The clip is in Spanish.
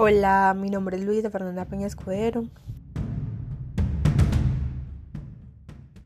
Hola, mi nombre es Luisa Fernanda Peña Escudero.